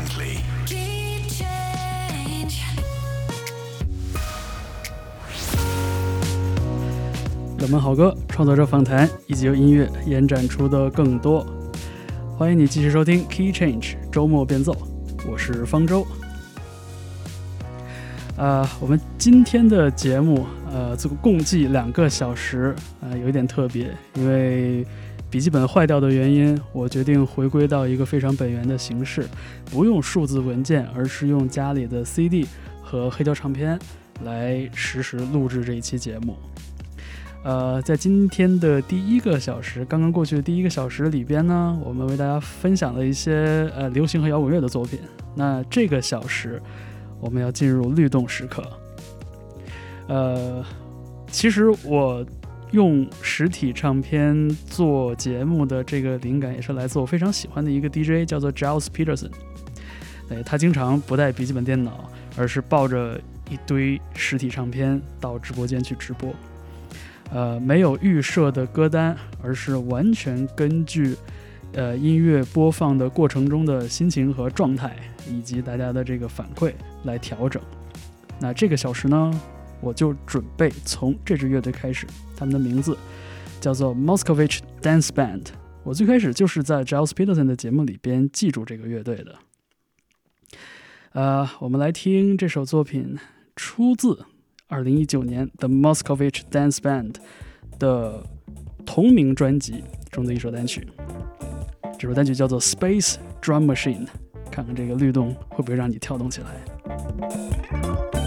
differently. Key change. 冷门好歌、创作者访谈以及由音乐延展出的更多。欢迎你继续收听 Key Change 周末变奏，我是方舟。呃，我们今天的节目，呃，这个共计两个小时，呃，有一点特别，因为笔记本坏掉的原因，我决定回归到一个非常本源的形式，不用数字文件，而是用家里的 CD 和黑胶唱片来实时录制这一期节目。呃，在今天的第一个小时，刚刚过去的第一个小时里边呢，我们为大家分享了一些呃流行和摇滚乐的作品。那这个小时，我们要进入律动时刻。呃，其实我用实体唱片做节目的这个灵感，也是来自我非常喜欢的一个 DJ，叫做 Giles Peterson。对他经常不带笔记本电脑，而是抱着一堆实体唱片到直播间去直播。呃，没有预设的歌单，而是完全根据呃音乐播放的过程中的心情和状态，以及大家的这个反馈来调整。那这个小时呢，我就准备从这支乐队开始，他们的名字叫做 Moscovich Dance Band。我最开始就是在 Giles Peterson 的节目里边记住这个乐队的。呃，我们来听这首作品，出自二零一九年 The Moscovich Dance Band 的同名专辑中的一首单曲。这首单曲叫做 Space Drum Machine，看看这个律动会不会让你跳动起来。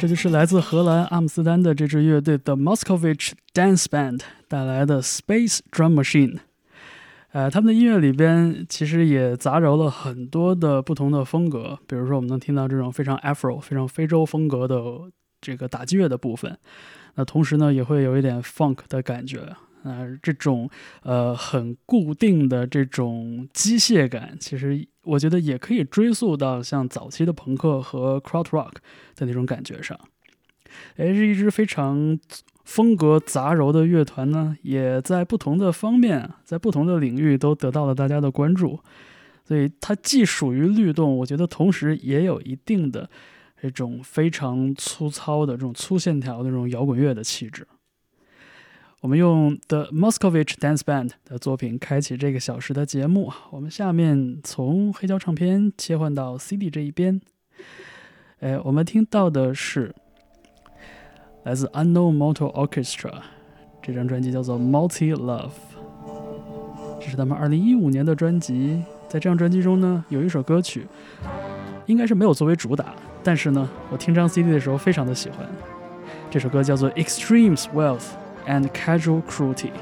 这就是来自荷兰阿姆斯特丹的这支乐队 The Moscovich Dance Band 带来的 Space Drum Machine。呃，他们的音乐里边其实也杂糅了很多的不同的风格，比如说我们能听到这种非常 Afro、非常非洲风格的这个打击乐的部分，那同时呢也会有一点 Funk 的感觉。啊，这种呃很固定的这种机械感，其实我觉得也可以追溯到像早期的朋克和 Crowd Rock 的那种感觉上。哎，是一支非常风格杂糅的乐团呢，也在不同的方面，在不同的领域都得到了大家的关注。所以它既属于律动，我觉得同时也有一定的这种非常粗糙的这种粗线条的这种摇滚乐的气质。我们用 The Moscovich Dance Band 的作品开启这个小时的节目。我们下面从黑胶唱片切换到 CD 这一边。哎，我们听到的是来自 Unknown Motor Orchestra 这张专辑叫做《Multi Love》，这是他们2015年的专辑。在这张专辑中呢，有一首歌曲应该是没有作为主打，但是呢，我听这张 CD 的时候非常的喜欢。这首歌叫做《Extremes Wealth》。And casual cruelty.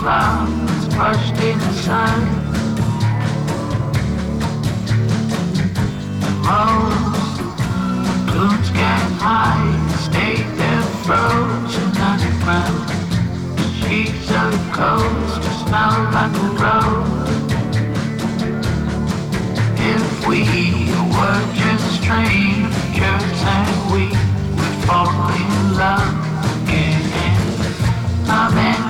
Flowers brushed in The sun. rose blooms get high, stay there frozen underground. The sheets of the coast smell like a rose. If we were just strangers and we would fall in love again, I'm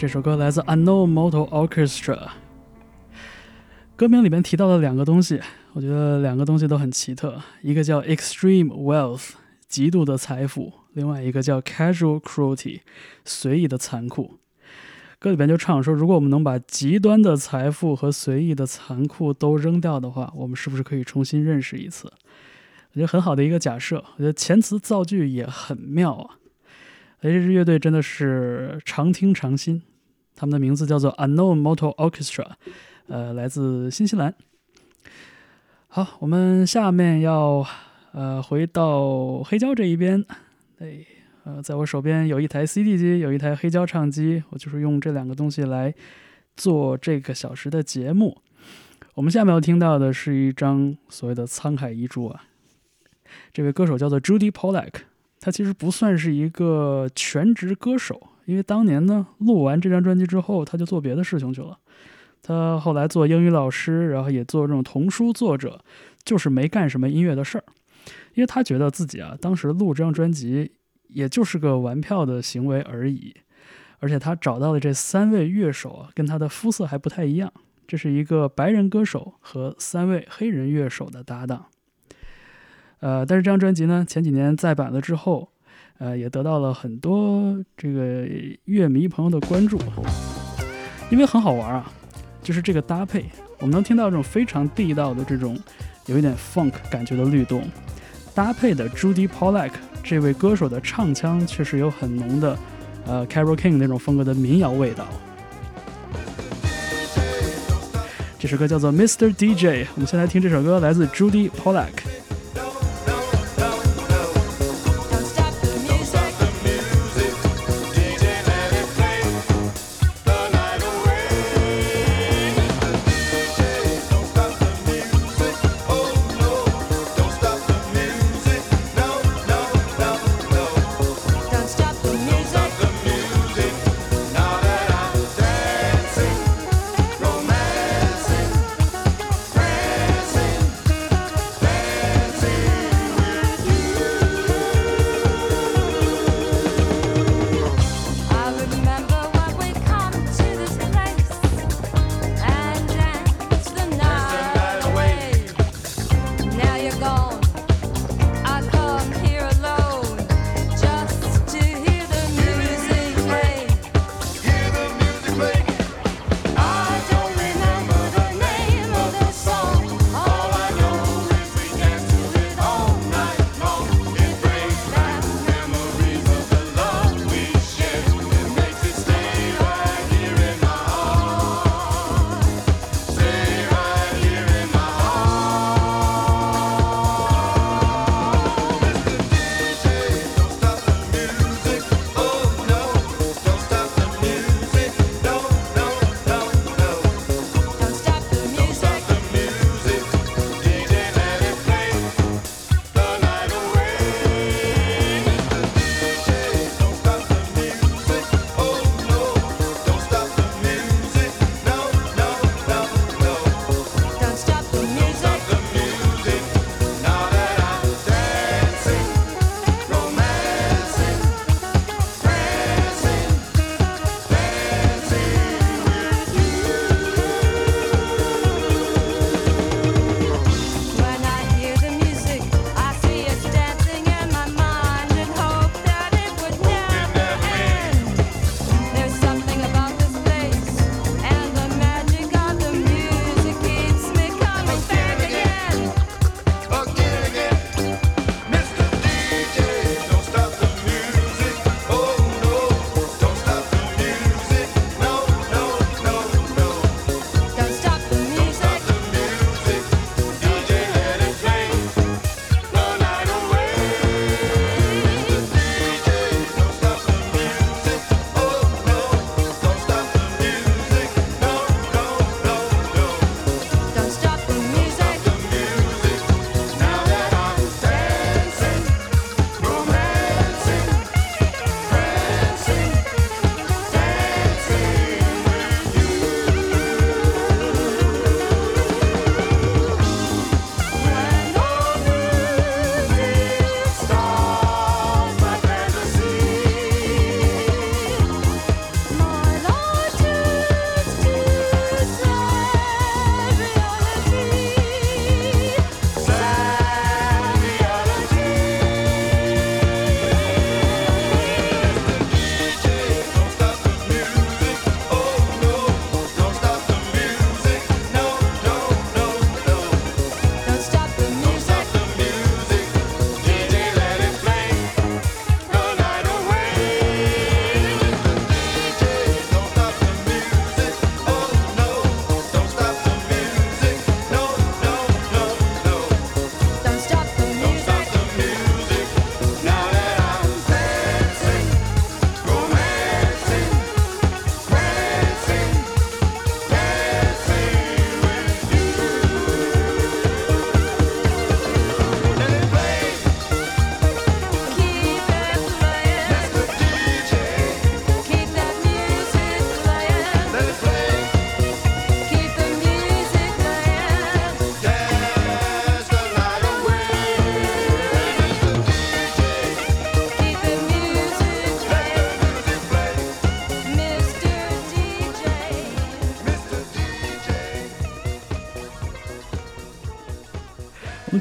这首歌来自 Unknown Motor Orchestra。歌名里面提到的两个东西，我觉得两个东西都很奇特，一个叫 extreme wealth，极度的财富；另外一个叫 casual cruelty，随意的残酷。歌里边就唱说，如果我们能把极端的财富和随意的残酷都扔掉的话，我们是不是可以重新认识一次？我觉得很好的一个假设。我觉得前词造句也很妙啊。哎，这支乐队真的是常听常新，他们的名字叫做 Unknown Motor Orchestra，呃，来自新西兰。好，我们下面要呃回到黑胶这一边，哎，呃，在我手边有一台 CD 机，有一台黑胶唱机，我就是用这两个东西来做这个小时的节目。我们下面要听到的是一张所谓的沧海遗珠啊，这位歌手叫做 Judy Pollack。他其实不算是一个全职歌手，因为当年呢录完这张专辑之后，他就做别的事情去了。他后来做英语老师，然后也做这种童书作者，就是没干什么音乐的事儿。因为他觉得自己啊，当时录这张专辑也就是个玩票的行为而已。而且他找到的这三位乐手啊，跟他的肤色还不太一样，这是一个白人歌手和三位黑人乐手的搭档。呃，但是这张专辑呢，前几年再版了之后，呃，也得到了很多这个乐迷朋友的关注，因为很好玩啊，就是这个搭配，我们能听到这种非常地道的这种有一点 funk 感觉的律动，搭配的 Judy Pollack 这位歌手的唱腔确实有很浓的呃 Carol King 那种风格的民谣味道。这首歌叫做 Mr. DJ，我们先来听这首歌，来自 Judy Pollack。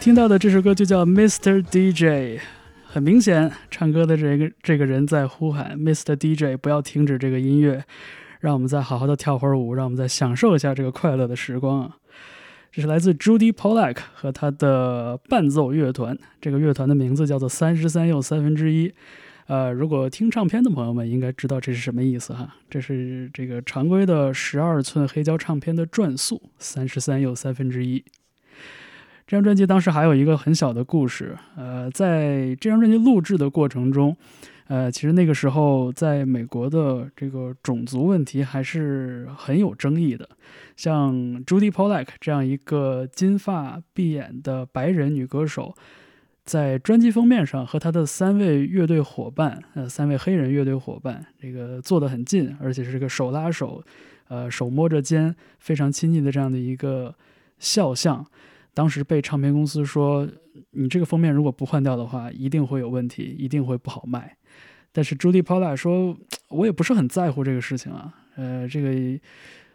听到的这首歌就叫 Mr. DJ，很明显，唱歌的这个这个人在呼喊 Mr. DJ，不要停止这个音乐，让我们再好好的跳会儿舞，让我们再享受一下这个快乐的时光啊！这是来自 Judy Pollack 和他的伴奏乐团，这个乐团的名字叫做三十三又三分之一。呃，如果听唱片的朋友们应该知道这是什么意思哈，这是这个常规的十二寸黑胶唱片的转速，三十三又三分之一。这张专辑当时还有一个很小的故事，呃，在这张专辑录制的过程中，呃，其实那个时候在美国的这个种族问题还是很有争议的。像 Judy Pollack 这样一个金发碧眼的白人女歌手，在专辑封面上和她的三位乐队伙伴，呃，三位黑人乐队伙伴，这个坐得很近，而且是这个手拉手，呃，手摸着肩，非常亲近的这样的一个肖像。当时被唱片公司说，你这个封面如果不换掉的话，一定会有问题，一定会不好卖。但是朱迪·帕拉说，我也不是很在乎这个事情啊。呃，这个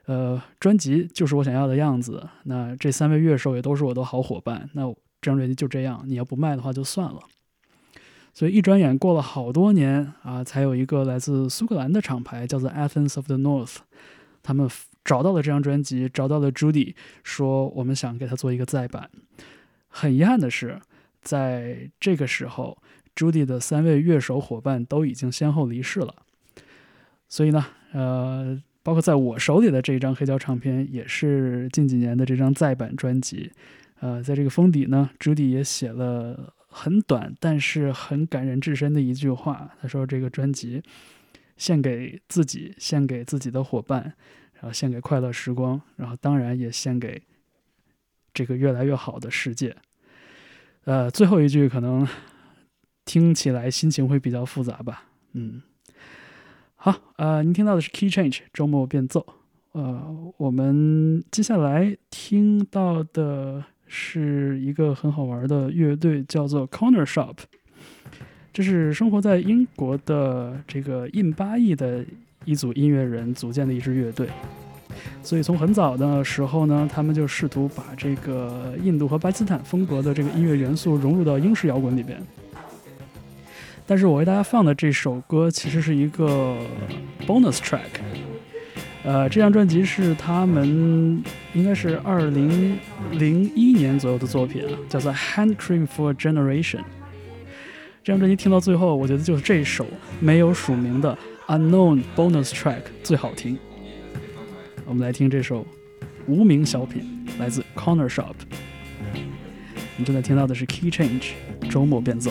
呃专辑就是我想要的样子。那这三位乐手也都是我的好伙伴。那这张专辑就这样，你要不卖的话就算了。所以一转眼过了好多年啊，才有一个来自苏格兰的厂牌叫做 Athens of the North，他们。找到了这张专辑，找到了 Judy，说我们想给他做一个再版。很遗憾的是，在这个时候，Judy 的三位乐手伙伴都已经先后离世了。所以呢，呃，包括在我手里的这一张黑胶唱片，也是近几年的这张再版专辑。呃，在这个封底呢，Judy 也写了很短但是很感人至深的一句话。他说：“这个专辑献给自己，献给自己的伙伴。”然后献给快乐时光，然后当然也献给这个越来越好的世界。呃，最后一句可能听起来心情会比较复杂吧。嗯，好，呃，您听到的是 Key Change 周末变奏。呃，我们接下来听到的是一个很好玩的乐队，叫做 Corner Shop。这是生活在英国的这个印巴裔的。一组音乐人组建的一支乐队，所以从很早的时候呢，他们就试图把这个印度和巴基斯坦风格的这个音乐元素融入到英式摇滚里边。但是我为大家放的这首歌其实是一个 bonus track，呃，这张专辑是他们应该是二零零一年左右的作品，叫做《Hand Cream for Generation》。这张专辑听到最后，我觉得就是这首没有署名的。Unknown bonus track 最好听，我们来听这首无名小品，来自 Corner Shop。你正在听到的是 Key Change 周末变奏。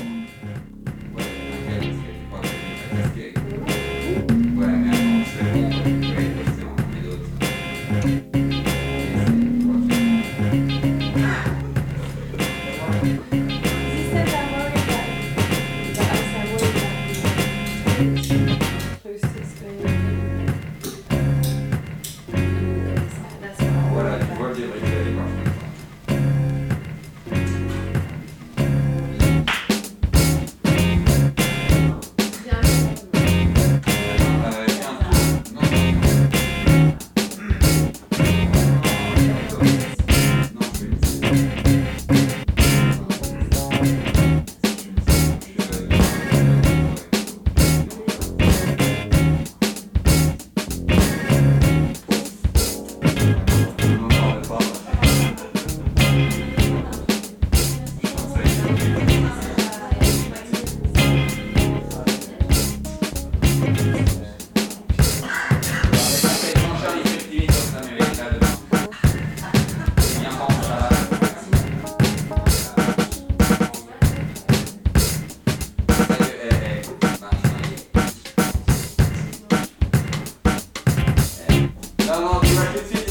How long do you.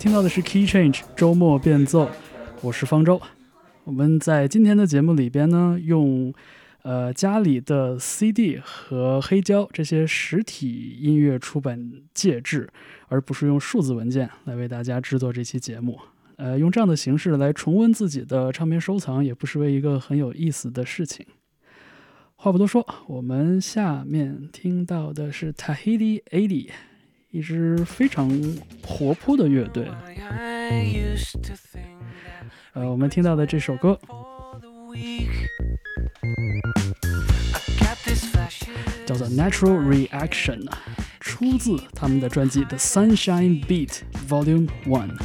听到的是 Key Change 周末变奏，我是方舟。我们在今天的节目里边呢，用呃家里的 CD 和黑胶这些实体音乐出版介质，而不是用数字文件来为大家制作这期节目。呃，用这样的形式来重温自己的唱片收藏，也不失为一个很有意思的事情。话不多说，我们下面听到的是 Tahiti Eighty，一支非常活泼的乐队。呃，我们听到的这首歌叫做《Natural Reaction》，出自他们的专辑《The Sunshine Beat Volume One》。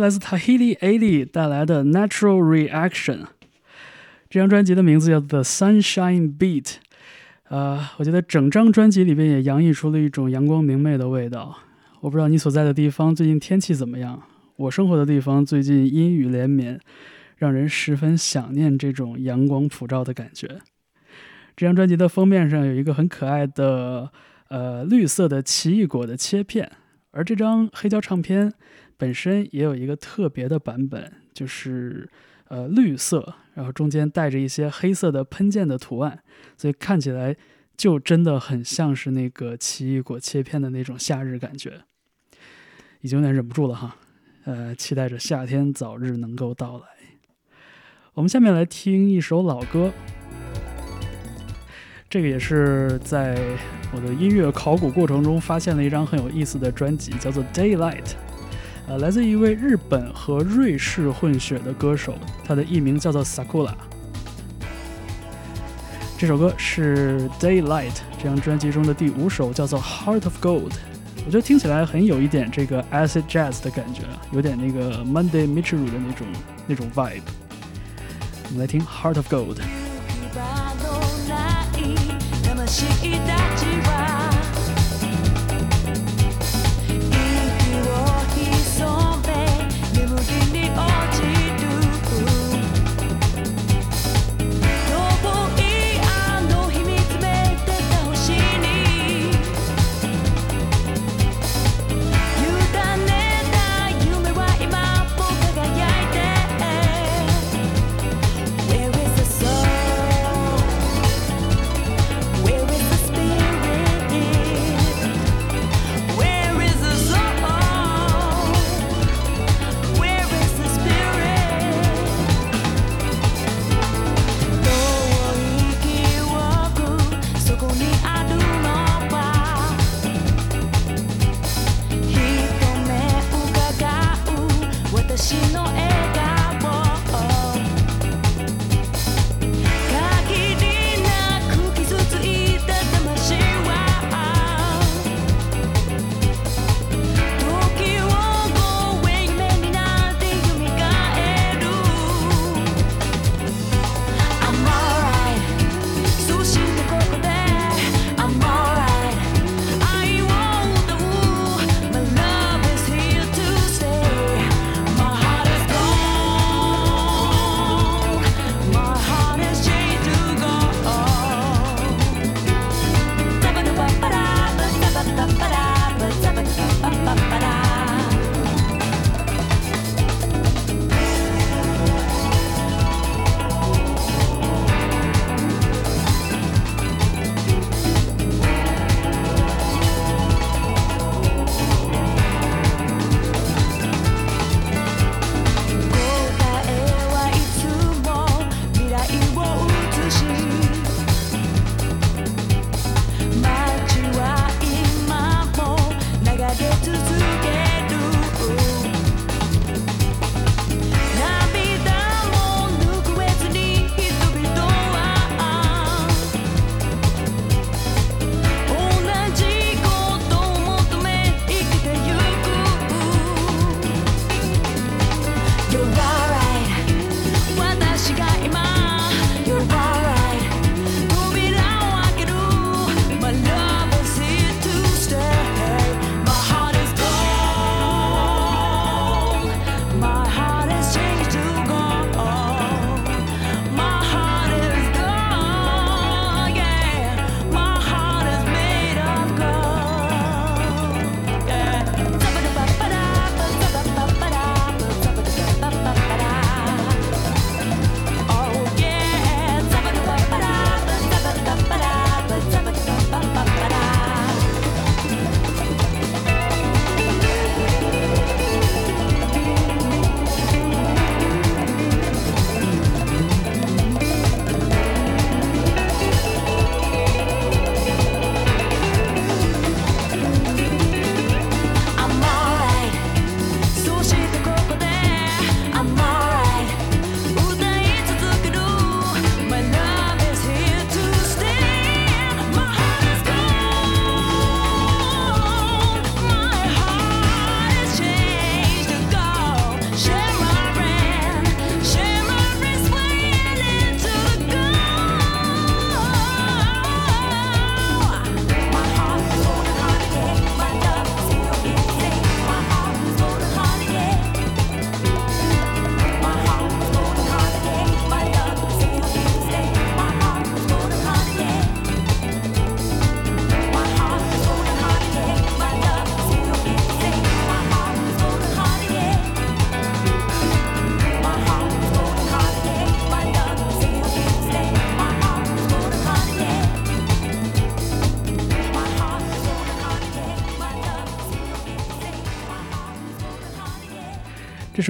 来自 Tahiti Eighty 带来的 Natural Reaction。这张专辑的名字叫 The Sunshine Beat。呃，我觉得整张专辑里边也洋溢出了一种阳光明媚的味道。我不知道你所在的地方最近天气怎么样？我生活的地方最近阴雨连绵，让人十分想念这种阳光普照的感觉。这张专辑的封面上有一个很可爱的呃绿色的奇异果的切片，而这张黑胶唱片本身也有一个特别的版本，就是呃绿色，然后中间带着一些黑色的喷溅的图案，所以看起来就真的很像是那个奇异果切片的那种夏日感觉，已经有点忍不住了哈，呃，期待着夏天早日能够到来。我们下面来听一首老歌，这个也是在我的音乐考古过程中发现了一张很有意思的专辑，叫做《Daylight》。呃，来自一位日本和瑞士混血的歌手，他的艺名叫做 Sakura。这首歌是《Daylight》这张专辑中的第五首，叫做《Heart of Gold》。我觉得听起来很有一点这个 acid jazz 的感觉，有点那个 Monday Mitchell 的那种那种 vibe。我们来听《Heart of Gold》。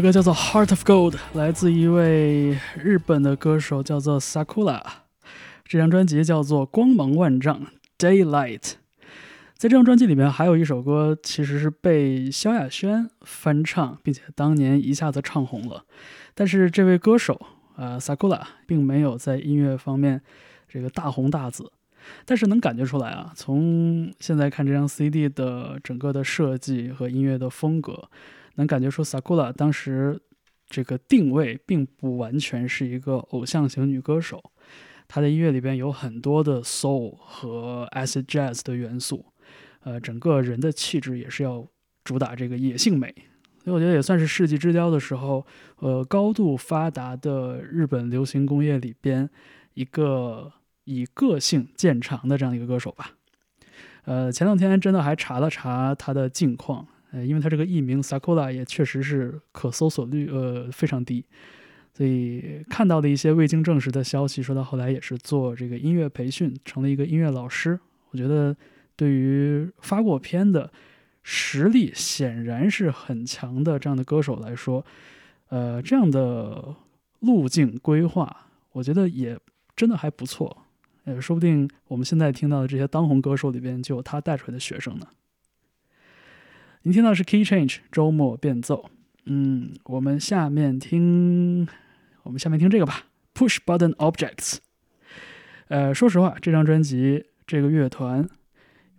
这个叫做 heart of gold 来自一位日本的歌手叫做 sakura 这张专辑叫做光芒万丈 daylight 在这张专辑里面还有一首歌其实是被萧亚轩翻唱并且当年一下子唱红了。但是这位歌手呃 sakura 并没有在音乐方面这个大红大紫。但是能感觉出来啊从现在看这张 cd 的整个的设计和音乐的风格能感觉出 Sakura 当时这个定位并不完全是一个偶像型女歌手，她的音乐里边有很多的 soul 和 acid jazz 的元素，呃，整个人的气质也是要主打这个野性美。所以我觉得也算是世纪之交的时候，呃，高度发达的日本流行工业里边，一个以个性见长的这样一个歌手吧。呃，前两天真的还查了查他的近况，呃，因为他这个艺名 Sakura 也确实是可搜索率呃非常低。所以看到的一些未经证实的消息，说到后来也是做这个音乐培训，成了一个音乐老师。我觉得对于发过片的实力显然是很强的这样的歌手来说，呃，这样的路径规划，我觉得也真的还不错。呃，说不定我们现在听到的这些当红歌手里边，就有他带出来的学生呢。您听到是 Key Change 周末变奏，嗯，我们下面听。我们下面听这个吧，Push Button Objects。呃，说实话，这张专辑这个乐团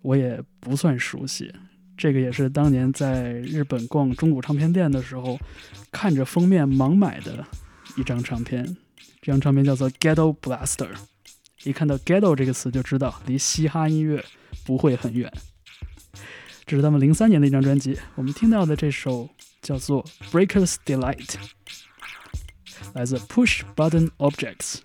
我也不算熟悉。这个也是当年在日本逛中古唱片店的时候，看着封面盲买的一张唱片。这张唱片叫做 Ghetto Blaster。一看到 Ghetto 这个词，就知道离嘻哈音乐不会很远。这是他们零三年的一张专辑。我们听到的这首叫做 Breakers Delight。来自 Push Button Objects。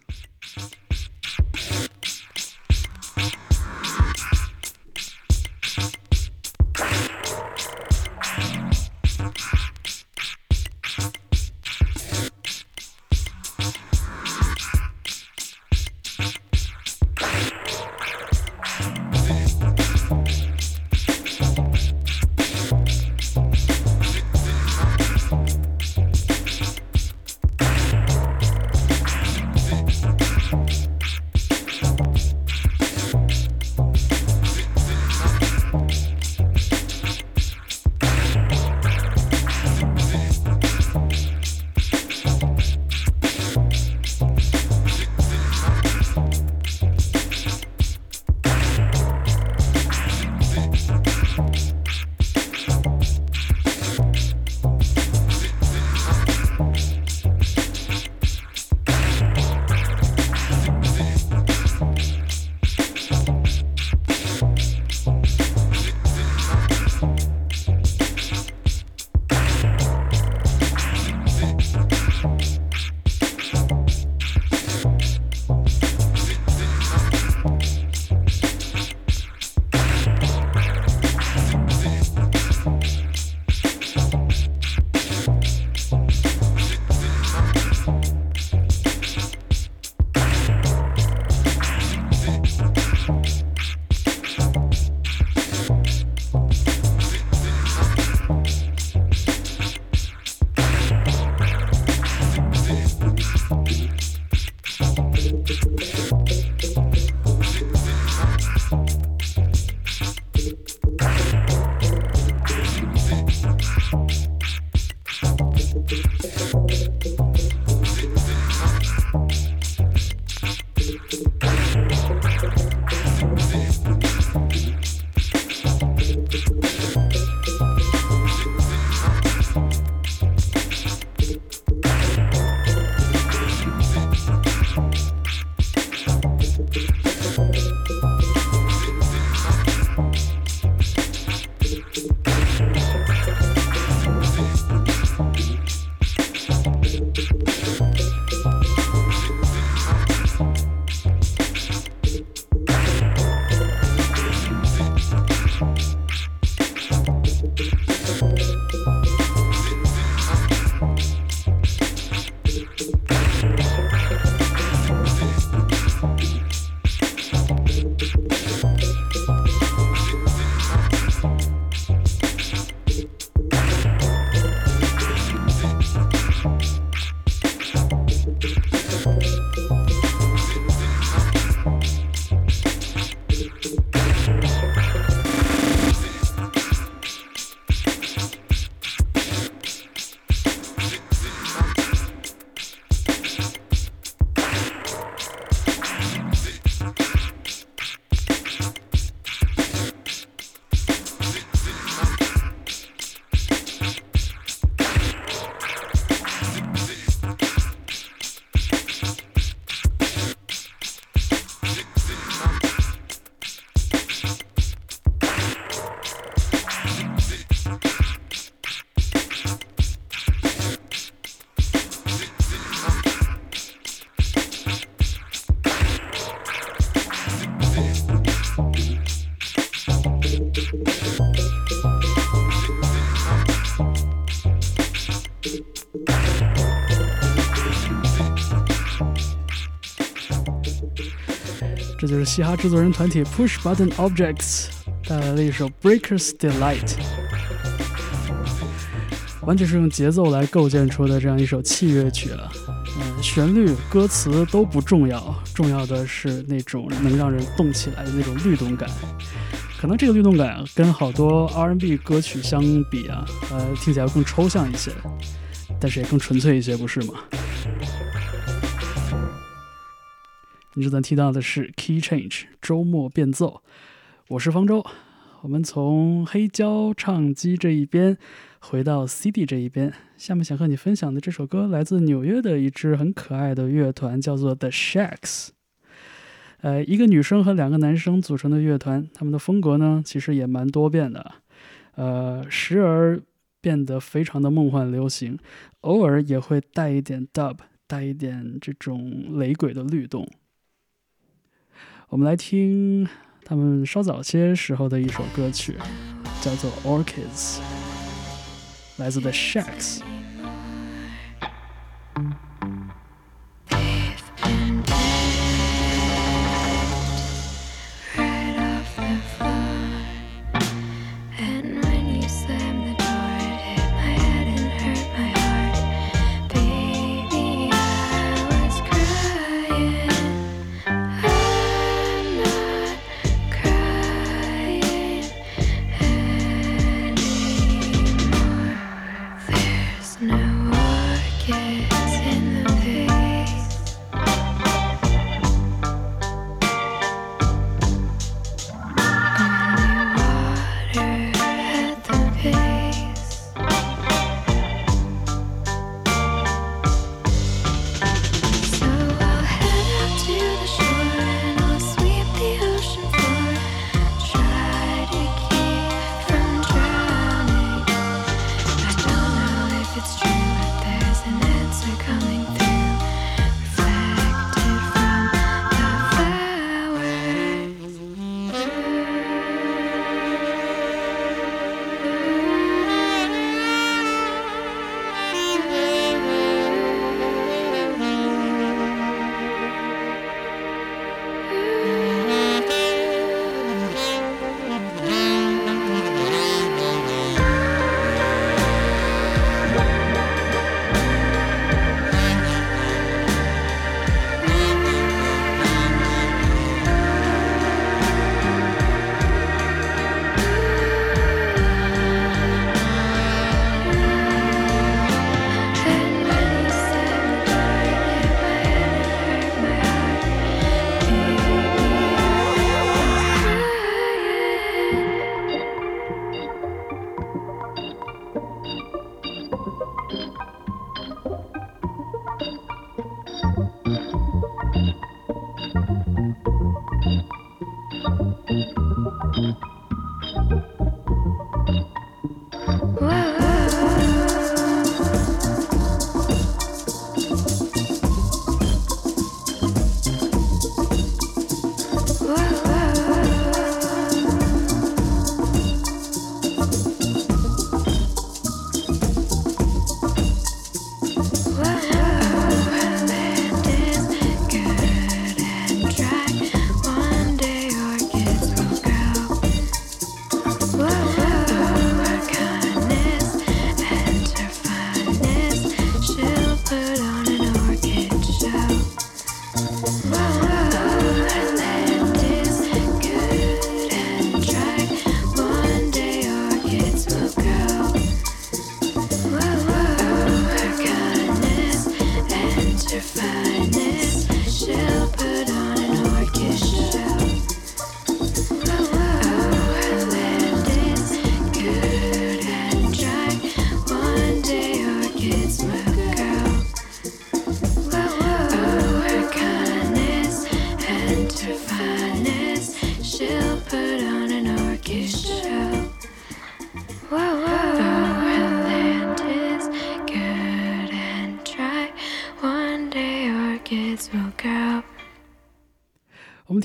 这就是嘻哈制作人团体 Push Button Objects 带来的一首 Breakers Delight，完全是用节奏来构建出的这样一首器乐曲了。嗯，旋律、歌词都不重要，重要的是那种能让人动起来的那种律动感。可能这个律动感跟好多 R&B 歌曲相比啊，呃，听起来更抽象一些，但是也更纯粹一些，不是吗？你正在听到的是 Key Change 周末变奏，我是方舟。我们从黑胶唱机这一边回到 CD 这一边，下面想和你分享的这首歌来自纽约的一支很可爱的乐团，叫做 The Shacks。呃，一个女生和两个男生组成的乐团，他们的风格呢，其实也蛮多变的。呃，时而变得非常的梦幻流行，偶尔也会带一点 dub，带一点这种雷鬼的律动。我们来听他们稍早些时候的一首歌曲，叫做《Orchids》，来自 The Shacks。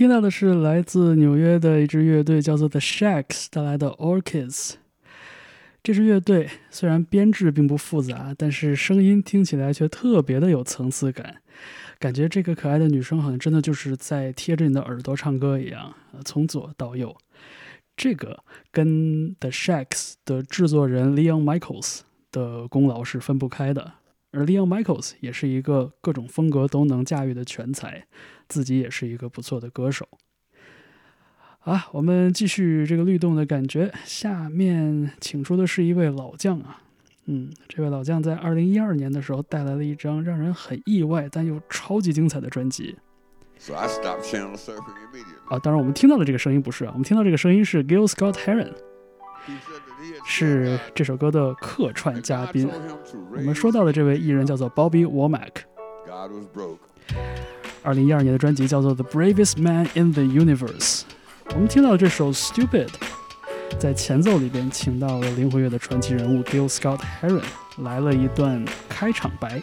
听到的是来自纽约的一支乐队，叫做 The Shacks 带来的 Orchids。这支乐队虽然编制并不复杂，但是声音听起来却特别的有层次感，感觉这个可爱的女生好像真的就是在贴着你的耳朵唱歌一样，从左到右。这个跟 The Shacks 的制作人 Leon Michaels 的功劳是分不开的，而 Leon Michaels 也是一个各种风格都能驾驭的全才，自己也是一个不错的歌手。啊，我们继续这个律动的感觉。下面请出的是一位老将啊，嗯，这位老将在二零一二年的时候带来了一张让人很意外但又超级精彩的专辑 So I stopped channel surfing immediately. 啊。当然，我们听到的这个声音不是啊，我们听到这个声音是 Gil Scott Heron，是这首歌的客串嘉宾。我们说到的这位艺人叫做 Bobby Womack。二零一二年的专辑叫做《The Bravest Man in the Universe》。我们听到这首《Stupid》，在前奏里边请到了灵魂乐的传奇人物 Gil Scott Heron 来了一段开场白。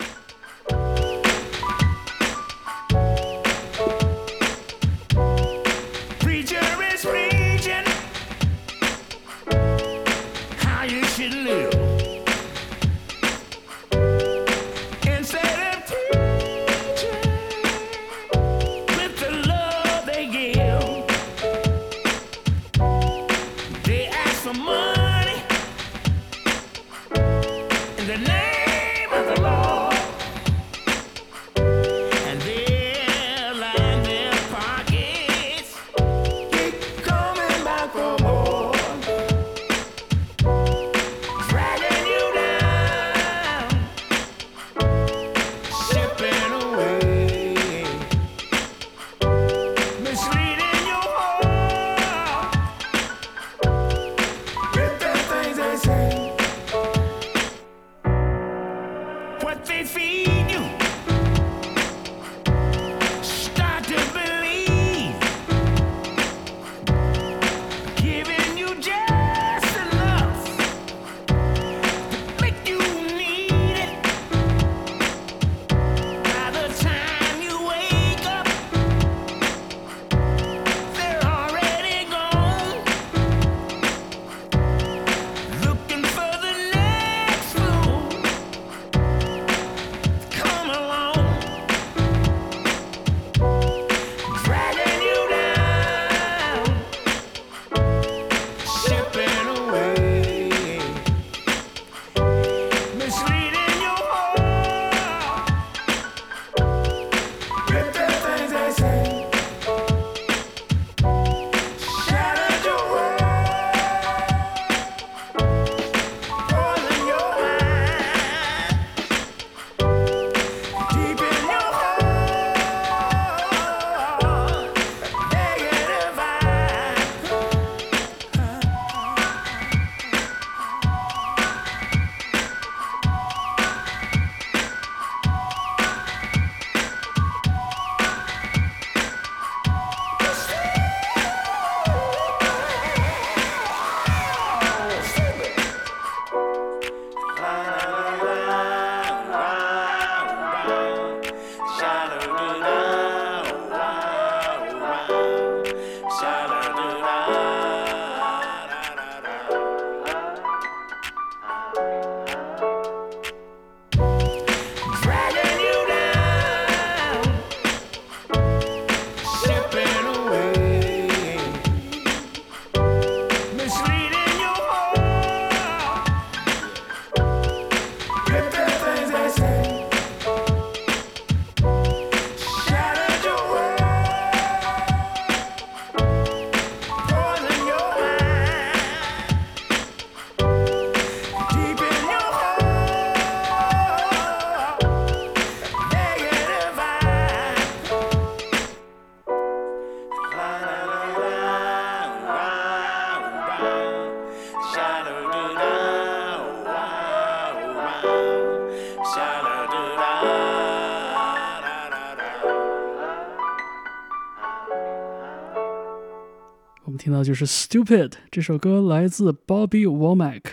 就是《Stupid》这首歌，来自 Bobby Womack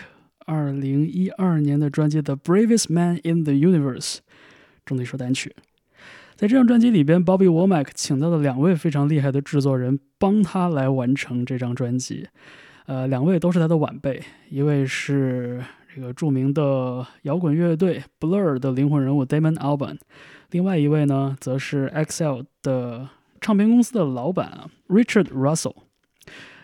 二零一二年的专辑《The Bravest Man in the Universe》中的一首单曲。在这张专辑里边，Bobby Womack 请到了两位非常厉害的制作人，帮他来完成这张专辑。呃，两位都是他的晚辈，一位是这个著名的摇滚乐队 Blur 的灵魂人物 Damon Albarn，另外一位呢，则是 XL 的唱片公司的老板 Richard Russell。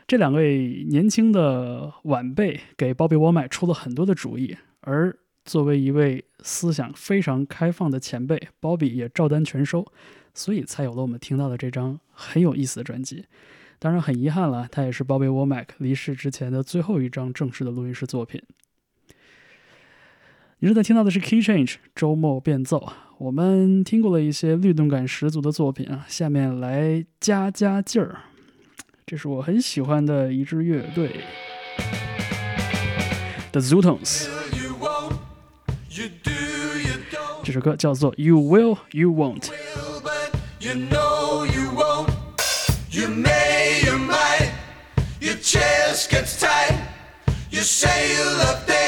这两位年轻的晚辈给 Bobby Womack 出了很多的主意，而作为一位思想非常开放的前辈，Bobby 也照单全收，所以才有了我们听到的这张很有意思的专辑。当然很遗憾了，它也是 Bobby Womack 离世之前的最后一张正式的录音室作品。你正在听到的是 Key Change 周末变奏。我们听过了一些律动感十足的作品啊，下面来加加劲儿。这是我很喜欢的一支乐队，The Zootons。这首歌叫做 you do, you don't 这首歌叫做 You Will, You Won't。will, but you say you love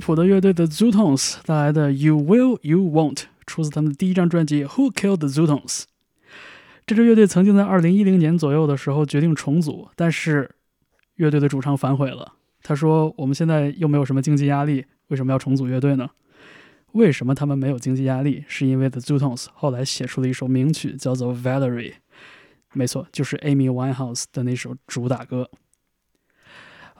自英国利物浦的乐队 The Zootons 带来的 You Will You Won't，出自他们的第一张专辑《Who Killed the Zootons》。这支乐队曾经在2010年左右的时候决定重组，但是乐队的主唱反悔了。他说：“我们现在又没有什么经济压力，为什么要重组乐队呢？”为什么他们没有经济压力？是因为 The Zootons 后来写出了一首名曲，叫做《Valerie》，没错，就是 Amy Winehouse 的那首主打歌。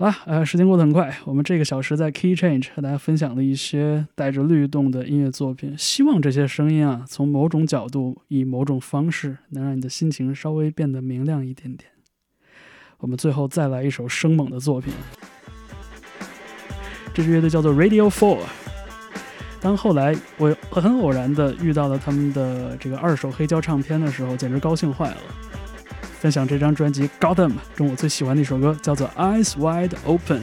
好了，呃，时间过得很快，我们这个小时在 Key Change 和大家分享了一些带着律动的音乐作品，希望这些声音啊，从某种角度，以某种方式，能让你的心情稍微变得明亮一点点。我们最后再来一首生猛的作品，这支乐队叫做 Radio Four。当后来我很偶然的遇到了他们的这个二手黑胶唱片的时候，简直高兴坏了。分享这张专辑《Gotham》中我最喜欢的一首歌，叫做《Eyes Wide Open》。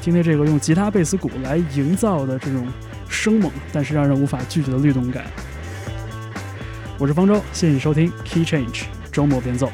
听听这个用吉他、贝斯、鼓来营造的这种生猛但是让人无法拒绝的律动感。我是方舟，谢谢你收听 Key Change 周末变奏。